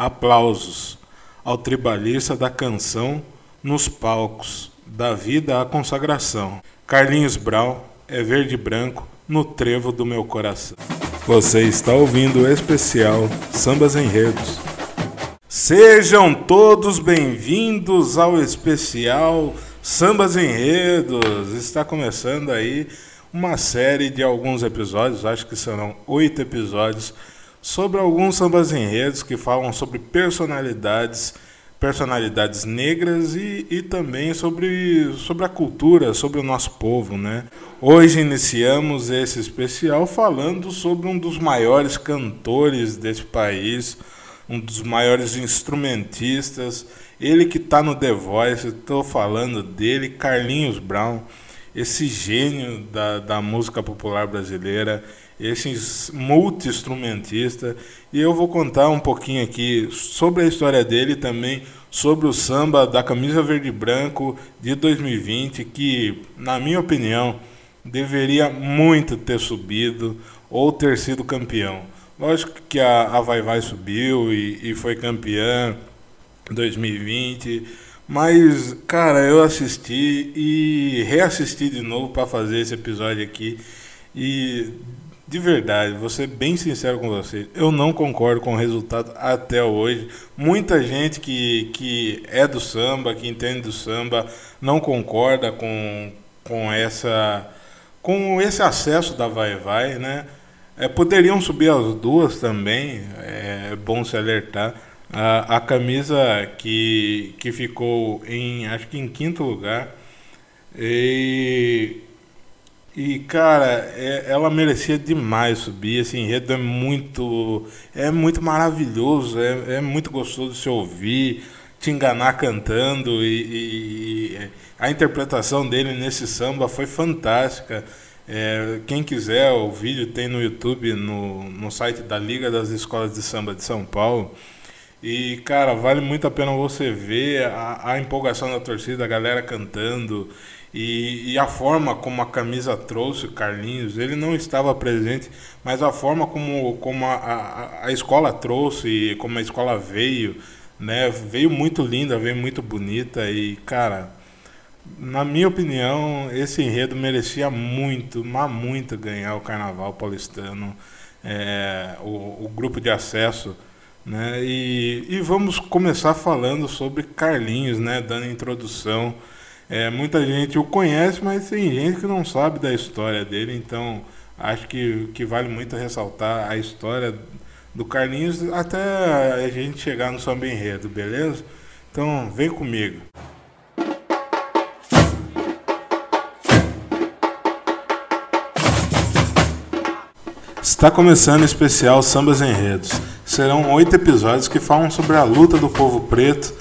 Aplausos ao tribalista da canção nos palcos, da vida à consagração. Carlinhos Brau é verde e branco no trevo do meu coração. Você está ouvindo o especial Sambas Enredos. Sejam todos bem-vindos ao especial Sambas Enredos. Está começando aí uma série de alguns episódios, acho que serão oito episódios sobre alguns sambas enredos que falam sobre personalidades, personalidades negras e, e também sobre, sobre a cultura, sobre o nosso povo, né? Hoje iniciamos esse especial falando sobre um dos maiores cantores desse país, um dos maiores instrumentistas, ele que está no The Voice, estou falando dele, Carlinhos Brown, esse gênio da, da música popular brasileira, esse multi-instrumentista, e eu vou contar um pouquinho aqui sobre a história dele também, sobre o samba da camisa verde e branco de 2020, que, na minha opinião, deveria muito ter subido ou ter sido campeão. Lógico que a, a Vai Vai subiu e, e foi campeã em 2020, mas, cara, eu assisti e reassisti de novo para fazer esse episódio aqui. E de verdade, vou ser bem sincero com você, eu não concordo com o resultado até hoje. Muita gente que, que é do samba, que entende do samba, não concorda com, com, essa, com esse acesso da Vai Vai, né? É, poderiam subir as duas também, é bom se alertar. A, a camisa que, que ficou em, acho que em quinto lugar, e e, cara, é, ela merecia demais subir. Esse enredo é muito. É muito maravilhoso, é, é muito gostoso de se ouvir, te enganar cantando. E, e, a interpretação dele nesse samba foi fantástica. É, quem quiser, o vídeo tem no YouTube, no, no site da Liga das Escolas de Samba de São Paulo. E, cara, vale muito a pena você ver a, a empolgação da torcida, a galera cantando. E, e, a forma como a camisa trouxe o Carlinhos, ele não estava presente, mas a forma como, como a, a, a escola trouxe, como a escola veio, né, veio muito linda, veio muito bonita e, cara, na minha opinião, esse enredo merecia muito, mas muito ganhar o Carnaval Paulistano, é, o, o, grupo de acesso, né, e, e vamos começar falando sobre Carlinhos, né, dando introdução é, muita gente o conhece, mas tem gente que não sabe da história dele, então acho que, que vale muito ressaltar a história do Carlinhos até a gente chegar no samba enredo, beleza? Então vem comigo. Está começando o especial Sambas Enredos. Serão oito episódios que falam sobre a luta do povo preto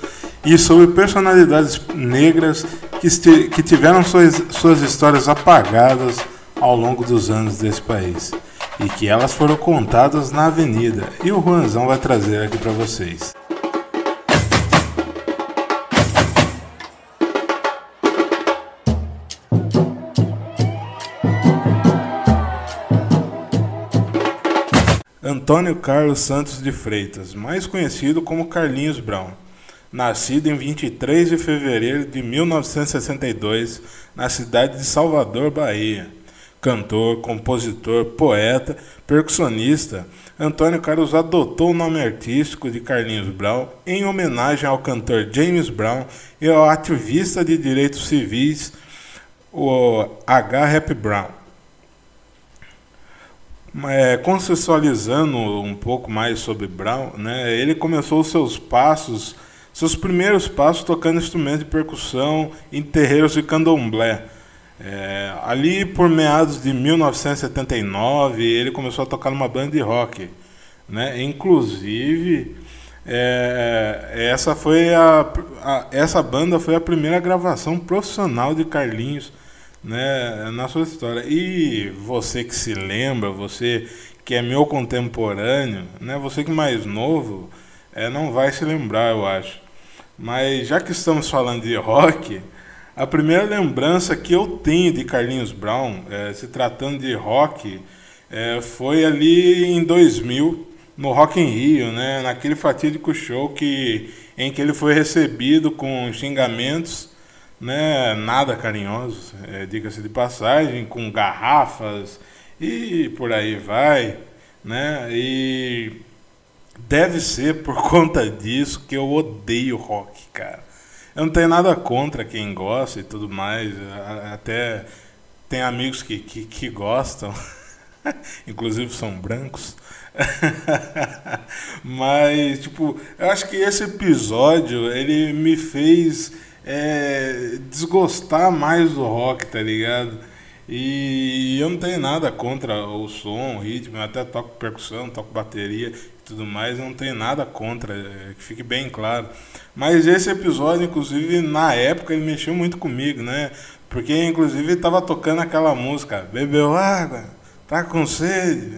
e sobre personalidades negras que, que tiveram suas, suas histórias apagadas ao longo dos anos desse país e que elas foram contadas na avenida e o Juanzão vai trazer aqui para vocês. Antônio Carlos Santos de Freitas, mais conhecido como Carlinhos Brown nascido em 23 de fevereiro de 1962, na cidade de Salvador, Bahia. Cantor, compositor, poeta, percussionista, Antônio Carlos adotou o nome artístico de Carlinhos Brown em homenagem ao cantor James Brown e ao ativista de direitos civis, o H. Rap Brown. É, consensualizando um pouco mais sobre Brown, né, ele começou seus passos seus primeiros passos tocando instrumentos de percussão em terreiros de candomblé. É, ali por meados de 1979 ele começou a tocar numa banda de rock, né? Inclusive é, essa foi a, a, essa banda foi a primeira gravação profissional de Carlinhos, né? Na sua história. E você que se lembra, você que é meu contemporâneo, né? Você que é mais novo, é, não vai se lembrar, eu acho. Mas já que estamos falando de rock, a primeira lembrança que eu tenho de Carlinhos Brown, é, se tratando de rock, é, foi ali em 2000, no Rock in Rio, né? Naquele fatídico show que, em que ele foi recebido com xingamentos, né? Nada carinhosos, é, diga-se de passagem, com garrafas e por aí vai, né? E deve ser por conta disso que eu odeio rock, cara. Eu não tenho nada contra quem gosta e tudo mais, até tem amigos que, que, que gostam, inclusive são brancos. Mas, tipo, eu acho que esse episódio ele me fez é, desgostar mais do rock, tá ligado? E eu não tenho nada contra o som, o ritmo, eu até toco percussão, toco bateria e tudo mais, eu não tenho nada contra, é, que fique bem claro. Mas esse episódio, inclusive, na época, ele mexeu muito comigo, né? Porque, inclusive, estava tocando aquela música, bebeu água, tá com sede.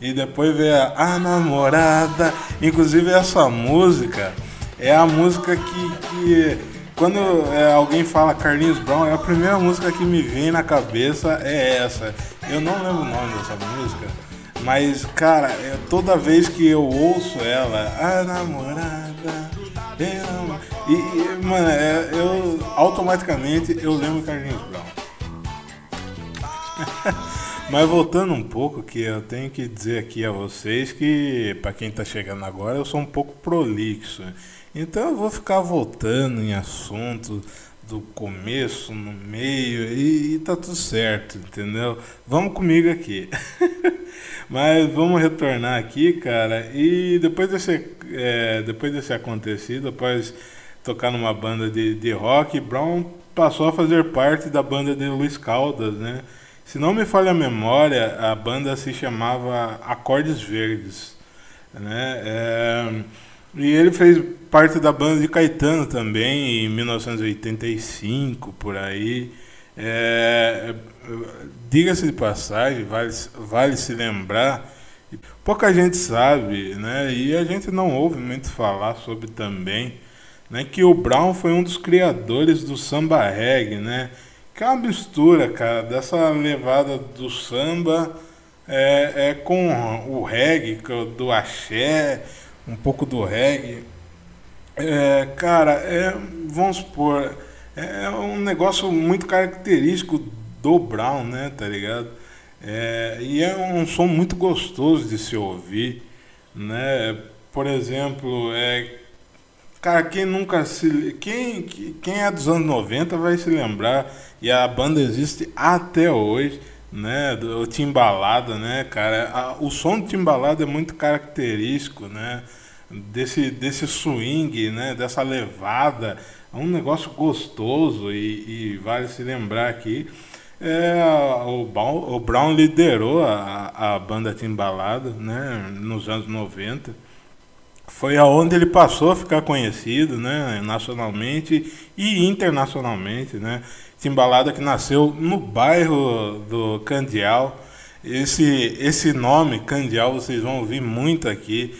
E depois veio a, a namorada. Inclusive, essa música é a música que, que quando é, alguém fala Carlinhos Brown, é a primeira música que me vem na cabeça é essa. Eu não lembro o nome dessa música, mas, cara, é, toda vez que eu ouço ela, a namorada, eu... E, mano, é, eu automaticamente eu lembro Carlinhos Brown. Mas voltando um pouco, que eu tenho que dizer aqui a vocês que, para quem está chegando agora, eu sou um pouco prolixo. Então eu vou ficar voltando em assuntos do começo, no meio, e, e tá tudo certo, entendeu? Vamos comigo aqui. Mas vamos retornar aqui, cara, e depois desse, é, depois desse acontecido, após tocar numa banda de, de rock, Brown passou a fazer parte da banda de Luiz Caldas, né? Se não me falha a memória, a banda se chamava Acordes Verdes, né? É, e ele fez parte da banda de Caetano também, em 1985, por aí. É, Diga-se de passagem, vale, vale se lembrar, pouca gente sabe, né? E a gente não ouve muito falar sobre também, né? Que o Brown foi um dos criadores do samba reggae, né? Que é uma mistura, cara, dessa levada do samba é, é com o reggae, é do axé, um pouco do reggae. É, cara, é, vamos supor, é um negócio muito característico do Brown, né, tá ligado? É, e é um som muito gostoso de se ouvir, né? Por exemplo, é, cara, quem nunca se. Quem, quem é dos anos 90 vai se lembrar, e a banda existe até hoje né, do Timbalada, né, cara, a, o som do Timbalada é muito característico, né, desse, desse swing, né, dessa levada, é um negócio gostoso e, e vale se lembrar aqui, é, o, Brown, o Brown liderou a, a banda Timbalada, né, nos anos 90, foi aonde ele passou a ficar conhecido, né, nacionalmente e internacionalmente, né, Timbalada que nasceu no bairro do Candial. Esse, esse nome, Candial, vocês vão ouvir muito aqui.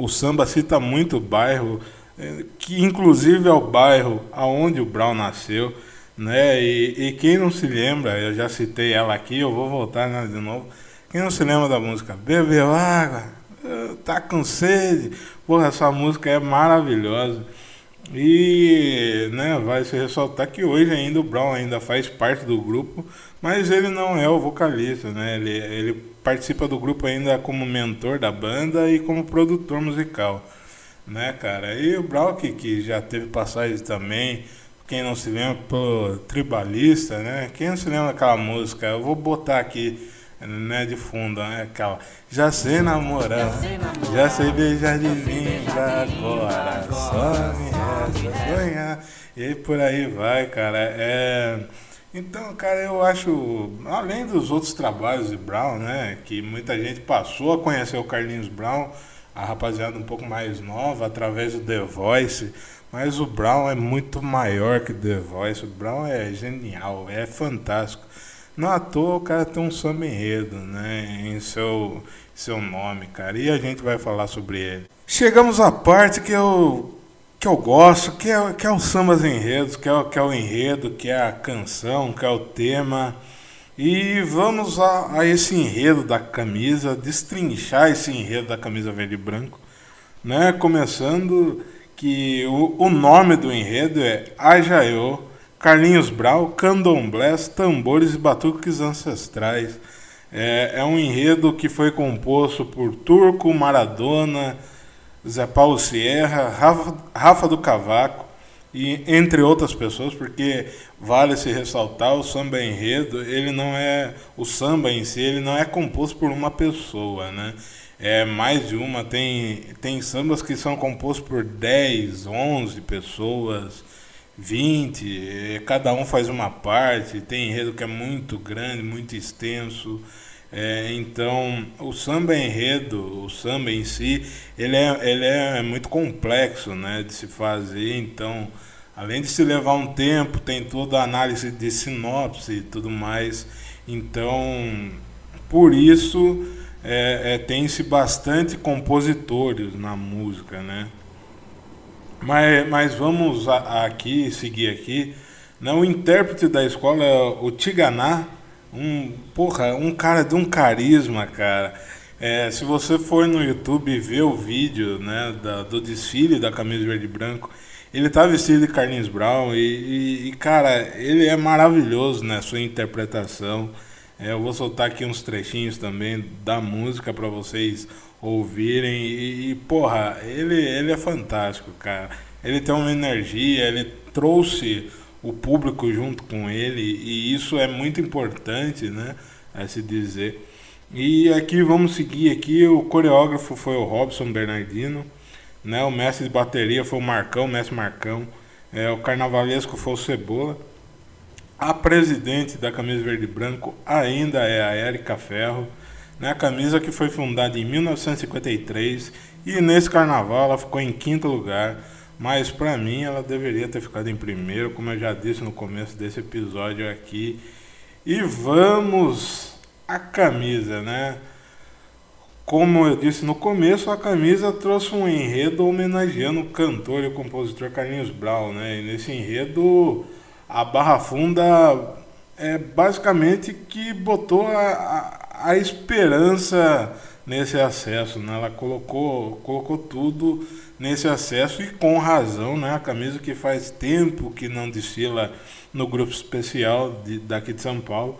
O samba cita muito o bairro, é, que inclusive é o bairro aonde o Brown nasceu. Né? E, e quem não se lembra, eu já citei ela aqui, eu vou voltar né, de novo. Quem não se lembra da música Bebeu água, tá com sede. Porra, essa música é maravilhosa. E né, vai se ressaltar que hoje ainda o Brown ainda faz parte do grupo, mas ele não é o vocalista, né? Ele, ele participa do grupo ainda como mentor da banda e como produtor musical, né, cara? E o Brown que, já teve passagens também, quem não se lembra, pô, tribalista, né? Quem não se lembra daquela música? Eu vou botar aqui né, de fundo, né? Aquela. Já sei namorar, já sei beijar de língua agora, só me resta sonhar. E por aí vai, cara. É. Então, cara, eu acho, além dos outros trabalhos de Brown, né, que muita gente passou a conhecer o Carlinhos Brown, a rapaziada um pouco mais nova, através do The Voice, mas o Brown é muito maior que The Voice, o Brown é genial, é fantástico. Não à toa o cara tem um samba enredo, né? Em seu, seu nome, cara. E a gente vai falar sobre ele. Chegamos à parte que eu, que eu gosto, que é, que é o sambas enredos, que é, que é o enredo, que é a canção, que é o tema. E vamos a, a, esse enredo da camisa, destrinchar esse enredo da camisa verde e branco, né? Começando que o, o nome do enredo é Ajaiô, Carlinhos Brau, Candomblés, Tambores e Batuques Ancestrais. É, é um enredo que foi composto por Turco, Maradona, Zé Paulo Sierra, Rafa, Rafa do Cavaco, e entre outras pessoas, porque vale se ressaltar o samba enredo, ele não é o samba em si, ele não é composto por uma pessoa, né? É mais de uma, tem tem sambas que são compostos por 10, 11 pessoas, 20, cada um faz uma parte, tem enredo que é muito grande, muito extenso. É, então, o samba enredo, o samba em si, ele é, ele é muito complexo né, de se fazer. Então, além de se levar um tempo, tem toda a análise de sinopse e tudo mais. Então, por isso, é, é, tem-se bastante compositores na música. Né? Mas, mas vamos a, aqui, seguir aqui. Né? O intérprete da escola é o Tiganá um, porra, um cara de um carisma, cara. É, se você for no YouTube ver o vídeo né, da, do desfile da camisa verde e branco, ele tá vestido de Carlinhos Brown e, e, e cara, ele é maravilhoso na sua interpretação. É, eu vou soltar aqui uns trechinhos também da música para vocês ouvirem e, e, porra, ele, ele é fantástico, cara. Ele tem uma energia, ele trouxe o público junto com ele e isso é muito importante, né, a se dizer. E aqui vamos seguir aqui, o coreógrafo foi o Robson Bernardino, né, o mestre de bateria foi o Marcão, o mestre Marcão, é, o carnavalesco foi o Cebola. A presidente da camisa verde e branco ainda é a Érica Ferro, né, a camisa que foi fundada em 1953 e nesse carnaval ela ficou em quinto lugar mas para mim ela deveria ter ficado em primeiro, como eu já disse no começo desse episódio aqui. E vamos a camisa, né? Como eu disse no começo, a camisa trouxe um enredo homenageando o cantor e o compositor Carlinhos Brown, né? E nesse enredo a Barra Funda é basicamente que botou a, a, a esperança nesse acesso, né? Ela colocou, colocou tudo nesse acesso e com razão, né? A camisa que faz tempo que não desfila no grupo especial de, daqui de São Paulo.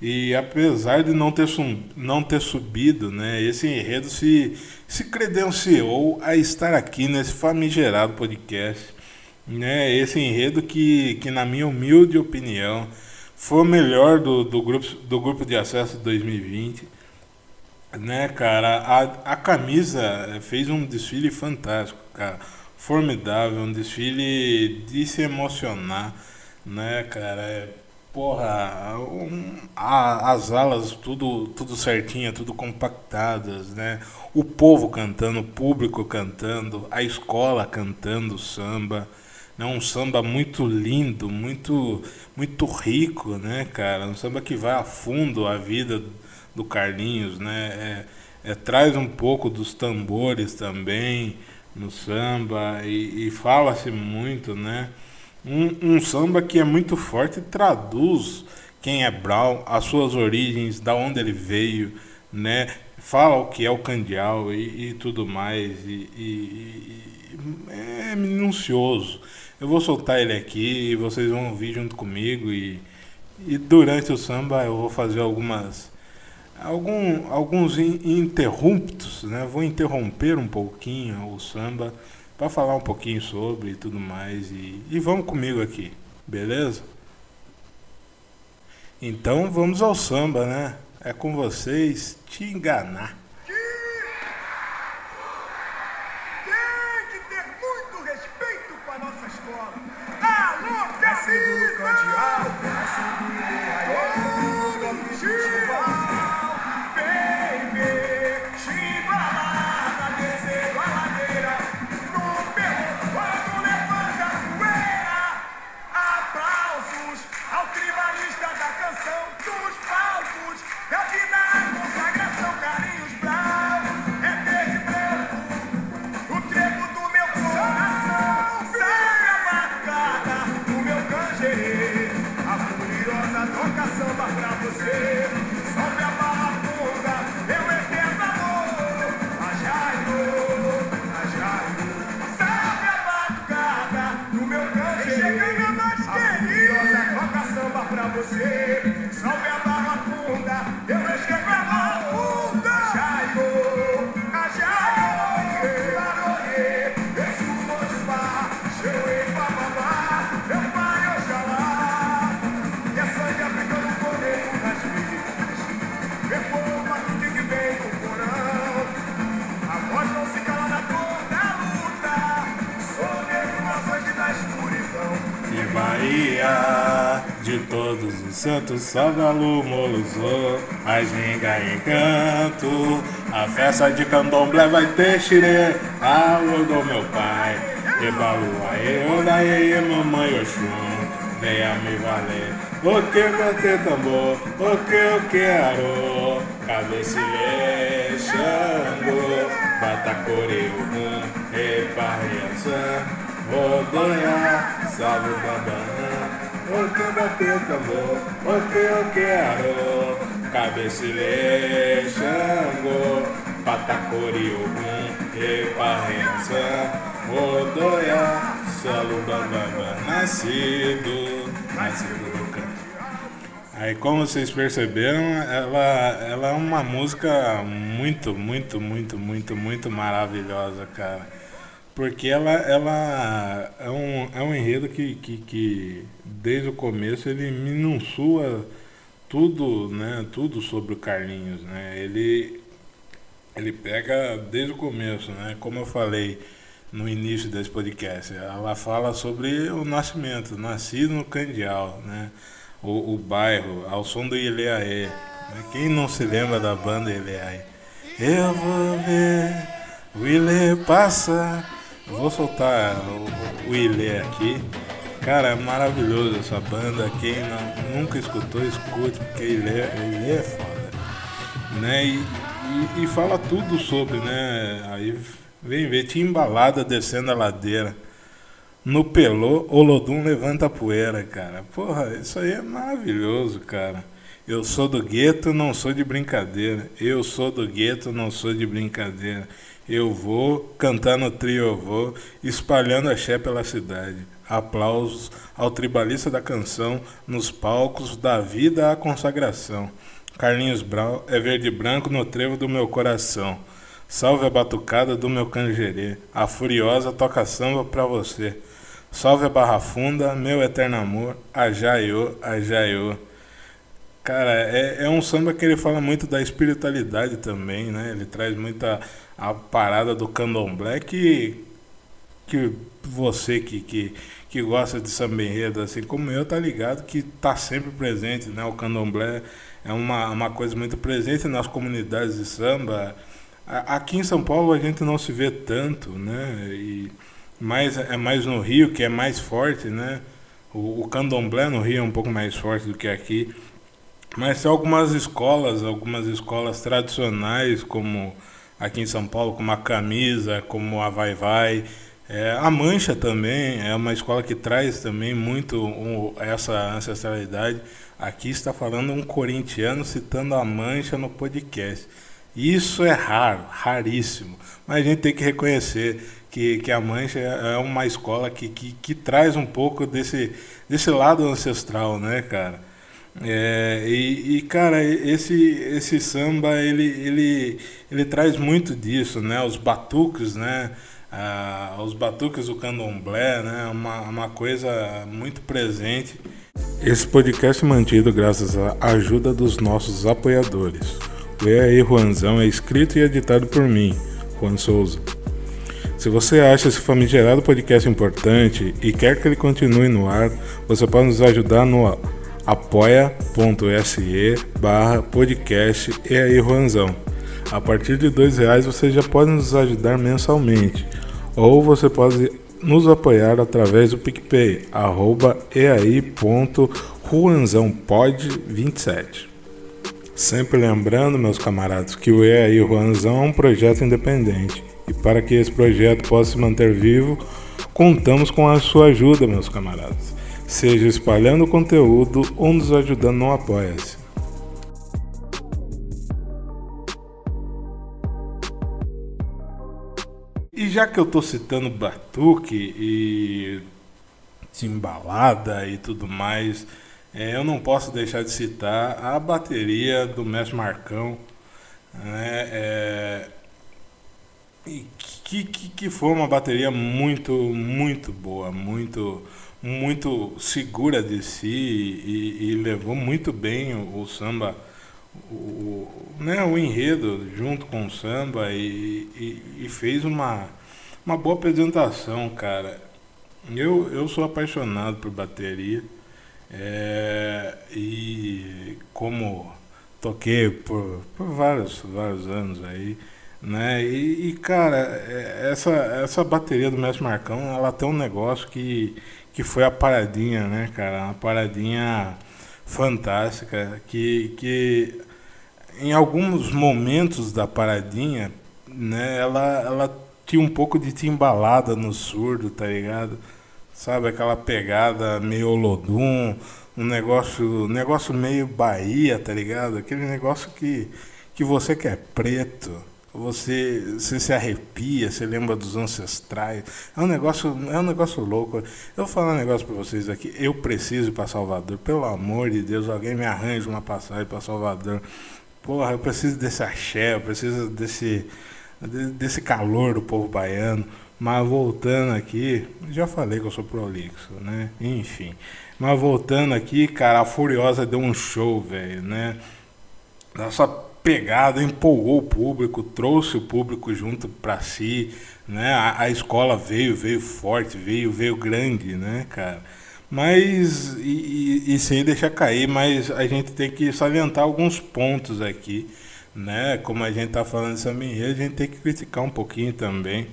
E apesar de não ter, sum, não ter subido, né, esse enredo se, se credenciou a estar aqui nesse famigerado podcast. Né, esse enredo que, que, na minha humilde opinião, foi o melhor do, do, grupo, do grupo de acesso de 2020 né, cara, a, a camisa fez um desfile fantástico, cara. Formidável, um desfile de se emocionar, né, cara? É, porra, um, a, as alas tudo, tudo certinha, tudo compactadas, né? O povo cantando, o público cantando, a escola cantando samba. Né? Um samba muito lindo, muito, muito rico, né, cara? Um samba que vai a fundo a vida do Carlinhos, né? É, é, traz um pouco dos tambores também no samba e, e fala-se muito, né? Um, um, samba que é muito forte e traduz quem é Brown, as suas origens, da onde ele veio, né? Fala o que é o candial e, e tudo mais e, e, é minucioso. Eu vou soltar ele aqui e vocês vão ouvir junto comigo e, e durante o samba eu vou fazer algumas algum, alguns interruptos, né? Vou interromper um pouquinho o samba para falar um pouquinho sobre e tudo mais e, e vamos comigo aqui, beleza? Então vamos ao samba, né? É com vocês, te enganar. samba santos, Salvalu, Moluzô, a ginga em canto, a festa de candomblé vai ter xirê, a do meu pai, Ebalu, aê, odaê, mamãe Oxum, venha me valer, o que bater tambor, o que eu quero, cabecilê, xango, batacore, um, eparreação, Rodonha, o babana, o que bateu tambor, que eu quero, cabecilê, xango, patacori, ogum, eparrença, Rodonha, salve o babana, nascido, nascido do canto. Aí, como vocês perceberam, ela, ela é uma música muito, muito, muito, muito, muito maravilhosa, cara porque ela, ela é, um, é um enredo que, que, que desde o começo ele minucia tudo, né, tudo sobre o Carlinhos, né? Ele ele pega desde o começo, né? Como eu falei no início desse podcast, ela fala sobre o nascimento, nascido no Candial, né? O, o bairro, ao som do Ileaê. Né? Quem não se lembra da banda Ileaê? Eu vou ver o Ilê passar vou soltar o, o Ilê aqui. Cara, é maravilhoso essa banda. Quem não, nunca escutou, escute, porque Ilê, Ilê é foda. Né? E, e, e, fala tudo sobre, né? Aí vem ver, tinha embalada descendo a ladeira. No Pelô, Olodum levanta a poeira, cara. Porra, isso aí é maravilhoso, cara. Eu sou do gueto, não sou de brincadeira. Eu sou do gueto, não sou de brincadeira. Eu vou cantar no trio, eu vou espalhando axé pela cidade. Aplausos ao tribalista da canção nos palcos da vida à consagração. Carlinhos Brau é verde e branco no trevo do meu coração. Salve a batucada do meu canjerê, a furiosa toca samba pra você. Salve a Barra Funda, meu eterno amor, ajaiô, ajaiô. Cara, é, é um samba que ele fala muito da espiritualidade também, né? Ele traz muita a parada do candomblé que, que você que, que, que gosta de samba enredo, assim como eu, tá ligado que tá sempre presente, né? O candomblé é uma, uma coisa muito presente nas comunidades de samba. Aqui em São Paulo a gente não se vê tanto, né? E mais, é mais no Rio, que é mais forte, né? O, o candomblé no Rio é um pouco mais forte do que aqui. Mas algumas escolas, algumas escolas tradicionais, como aqui em São Paulo, como a Camisa, como a Vai Vai. É, a Mancha também é uma escola que traz também muito um, essa ancestralidade. Aqui está falando um corintiano citando a Mancha no podcast. Isso é raro, raríssimo. Mas a gente tem que reconhecer que, que a Mancha é uma escola que, que, que traz um pouco desse, desse lado ancestral, né, cara? É, e, e, cara, esse, esse samba ele, ele, ele traz muito disso, né? Os batuques, né? Ah, os batuques do candomblé, né? Uma, uma coisa muito presente. Esse podcast é mantido graças à ajuda dos nossos apoiadores. O EAI Juanzão é escrito e editado por mim, Juan Souza. Se você acha esse famigerado podcast importante e quer que ele continue no ar, você pode nos ajudar no apoia.se barra podcast e aí Juanzão. A partir de dois reais você já pode nos ajudar mensalmente ou você pode nos apoiar através do PicPay, arroba eai.ruanzãopod27. Sempre lembrando, meus camaradas, que o EAI Ruanzão é um projeto independente e para que esse projeto possa se manter vivo, contamos com a sua ajuda, meus camaradas seja espalhando conteúdo ou nos ajudando no Apoia-se. E já que eu estou citando Batuque e Timbalada e tudo mais, é, eu não posso deixar de citar a bateria do Mestre Marcão, né? É, que, que, que foi uma bateria muito, muito boa, muito, muito segura de si e, e levou muito bem o, o samba, o, né, o enredo junto com o samba e, e, e, fez uma, uma boa apresentação, cara. Eu, eu sou apaixonado por bateria é, e como toquei por, por vários, vários anos aí, né? E, e, cara, é, essa, essa bateria do Mestre Marcão, ela tem um negócio que, que foi a paradinha, né, cara? Uma paradinha fantástica, que, que em alguns momentos da paradinha, né, ela, ela tinha um pouco de timbalada no surdo, tá ligado? Sabe, aquela pegada meio Olodum, um negócio, negócio meio Bahia, tá ligado? Aquele negócio que, que você que é preto, você, você se arrepia, você lembra dos ancestrais. É um negócio, é um negócio louco. Eu vou falar um negócio para vocês aqui. Eu preciso ir para Salvador. Pelo amor de Deus, alguém me arranje uma passagem para Salvador. Porra, eu preciso desse axé, eu preciso desse, desse calor do povo baiano. Mas voltando aqui, já falei que eu sou prolixo, né? Enfim. Mas voltando aqui, cara, a Furiosa deu um show, velho, né? Essa pegada, empolgou o público, trouxe o público junto para si, né? A, a, escola veio, veio forte, veio, veio grande, né, cara? Mas, e, e, e, sem deixar cair, mas a gente tem que salientar alguns pontos aqui, né? Como a gente tá falando dessa minha, a gente tem que criticar um pouquinho também,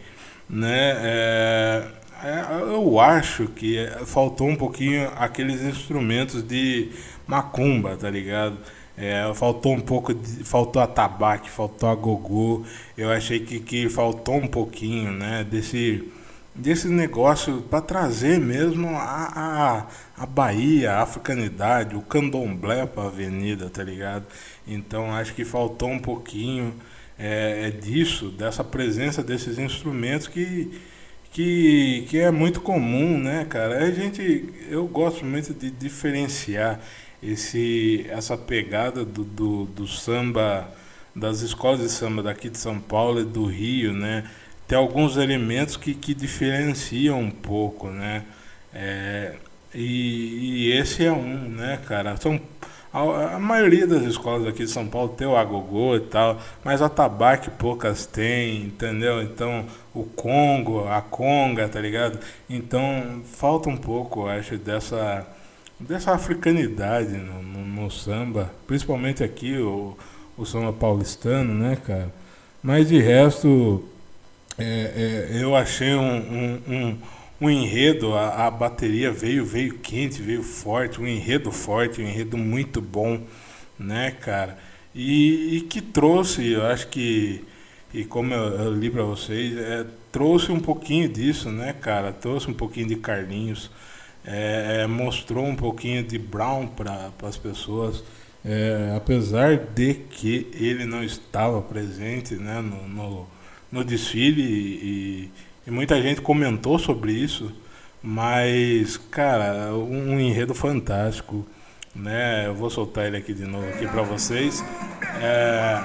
né? É, é, eu acho que faltou um pouquinho aqueles instrumentos de macumba, tá ligado? É, faltou um pouco, de, faltou a tabaque, faltou a gogô. Eu achei que, que faltou um pouquinho, né, desse, desse negócio para trazer mesmo a, a, a Bahia, a africanidade, o candomblé para a avenida, tá ligado? Então acho que faltou um pouquinho é, é disso, dessa presença desses instrumentos que, que, que é muito comum, né, cara? A gente, eu gosto muito de diferenciar esse, essa pegada do, do, do, samba, das escolas de samba daqui de São Paulo e do Rio, né? Tem alguns elementos que, que diferenciam um pouco, né? É, e, e, esse é um, né, cara? São, a, a, maioria das escolas aqui de São Paulo tem o agogô e tal, mas a tabaque poucas têm, entendeu? Então, o Congo, a conga, tá ligado? Então, falta um pouco, acho, dessa dessa africanidade no, no, no, samba, principalmente aqui o, o samba paulistano, né, cara? Mas de resto, é, é, eu achei um, um, um, um enredo, a, a, bateria veio, veio quente, veio forte, um enredo forte, um enredo muito bom, né, cara? E, e que trouxe, eu acho que, e como eu, eu li para vocês, é, trouxe um pouquinho disso, né, cara? Trouxe um pouquinho de Carlinhos é, é, mostrou um pouquinho de Brown para as pessoas, é, apesar de que ele não estava presente né, no, no, no desfile e, e, muita gente comentou sobre isso, mas, cara, um, um enredo fantástico. Né? Eu vou soltar ele aqui de novo aqui para vocês. É,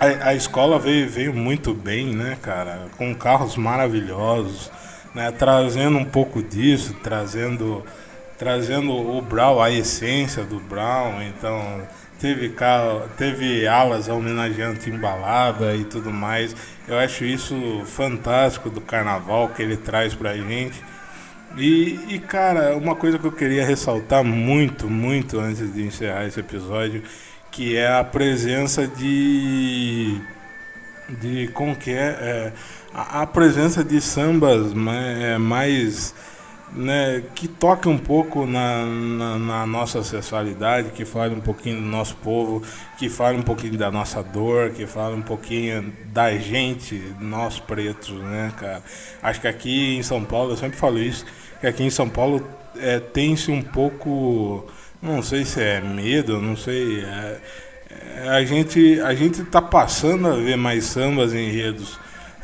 a, a, escola veio, veio muito bem, né, cara? Com carros maravilhosos né, trazendo um pouco disso, trazendo, trazendo o Brown, a essência do Brown, então teve, teve alas homenageando Timbalada e tudo mais. Eu acho isso fantástico do carnaval que ele traz pra gente. E, e, cara, uma coisa que eu queria ressaltar muito, muito antes de encerrar esse episódio, que é a presença de. de como que é, é a, a presença de sambas é, mais né, que toca um pouco na, na, na, nossa sexualidade, que fala um pouquinho do nosso povo, que fala um pouquinho da nossa dor, que fala um pouquinho da gente, nós pretos, né, cara? Acho que aqui em São Paulo, eu sempre falo isso, que aqui em São Paulo é, tem-se um pouco, não sei se é medo, não sei, é, é, a gente a gente está passando a ver mais sambas enredos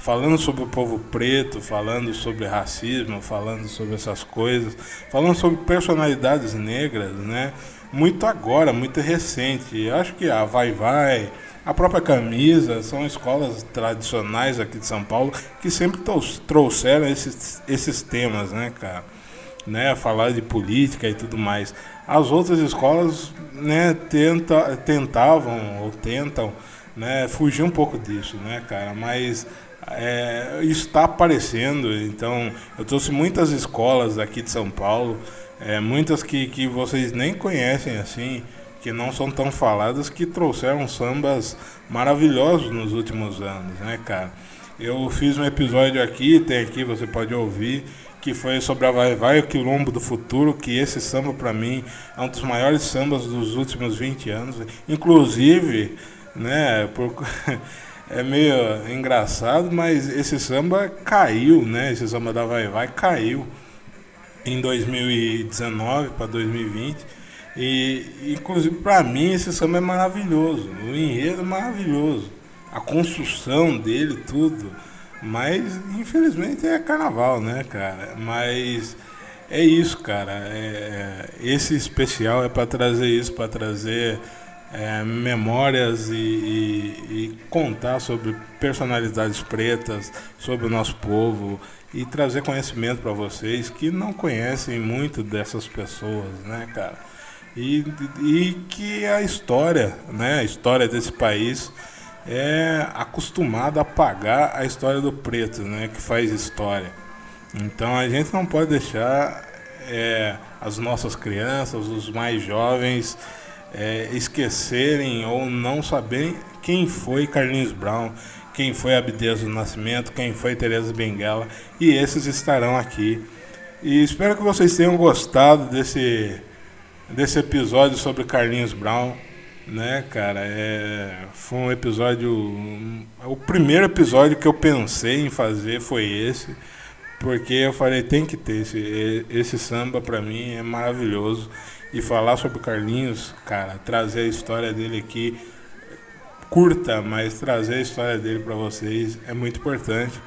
falando sobre o povo preto, falando sobre racismo, falando sobre essas coisas, falando sobre personalidades negras, né? Muito agora, muito recente. Eu acho que a Vai Vai, a própria Camisa, são escolas tradicionais aqui de São Paulo que sempre trouxeram esses, esses temas, né, cara? Né, falar de política e tudo mais. As outras escolas né, tenta, tentavam ou tentam né, fugir um pouco disso, né, cara? Mas é, está aparecendo, então eu trouxe muitas escolas aqui de São Paulo, é, muitas que, que vocês nem conhecem assim, que não são tão faladas, que trouxeram sambas maravilhosos nos últimos anos, né, cara? Eu fiz um episódio aqui, tem aqui, você pode ouvir, que foi sobre a Vai Vai, o Quilombo do Futuro, que esse samba para mim é um dos maiores sambas dos últimos 20 anos. Inclusive, né, por, é meio engraçado, mas esse samba caiu, né? Esse samba da Vai Vai caiu em 2019 para 2020. E inclusive para mim esse samba é maravilhoso, o enredo é maravilhoso, a construção dele, tudo. Mas infelizmente é carnaval, né, cara? Mas é isso, cara. É, é esse especial é para trazer isso, para trazer é, memórias e, e, e, contar sobre personalidades pretas, sobre o nosso povo e trazer conhecimento para vocês que não conhecem muito dessas pessoas, né, cara? E, e que a história, né, a história desse país é acostumado a pagar a história do preto, né, que faz história. Então a gente não pode deixar é, as nossas crianças, os mais jovens, é, esquecerem ou não saberem quem foi Carlinhos Brown, quem foi Abdias do Nascimento, quem foi Teresa Benguela, e esses estarão aqui. E espero que vocês tenham gostado desse, desse episódio sobre Carlinhos Brown né, cara? É, foi um episódio. O primeiro episódio que eu pensei em fazer foi esse, porque eu falei: tem que ter esse, esse samba para mim é maravilhoso. E falar sobre o Carlinhos, cara, trazer a história dele aqui, curta, mas trazer a história dele para vocês é muito importante.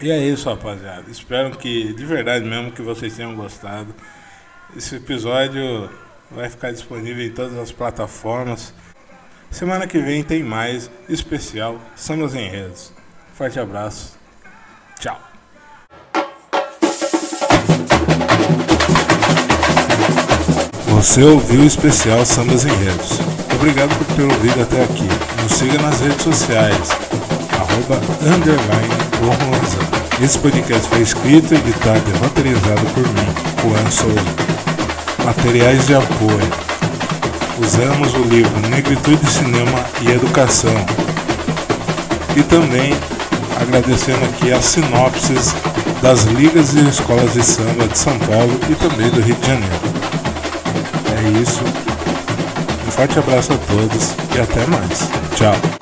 E é isso, rapaziada. Espero que, de verdade mesmo, que vocês tenham gostado. Esse episódio vai ficar disponível em todas as plataformas. Semana que vem tem mais especial Sambas Enredos. Forte abraço. Tchau. Você ouviu o especial Sambas Enredos. Obrigado por ter ouvido até aqui. Nos siga nas redes sociais, arroba, underline, Esse podcast foi escrito, editado e roteirizado por mim, Juan Souza. Materiais de apoio. Usamos o livro Negritude, Cinema e Educação. E também agradecendo aqui as sinopses das ligas e escolas de samba de São Paulo e também do Rio de Janeiro. É isso. Um forte abraço a todos e até mais. Tchau.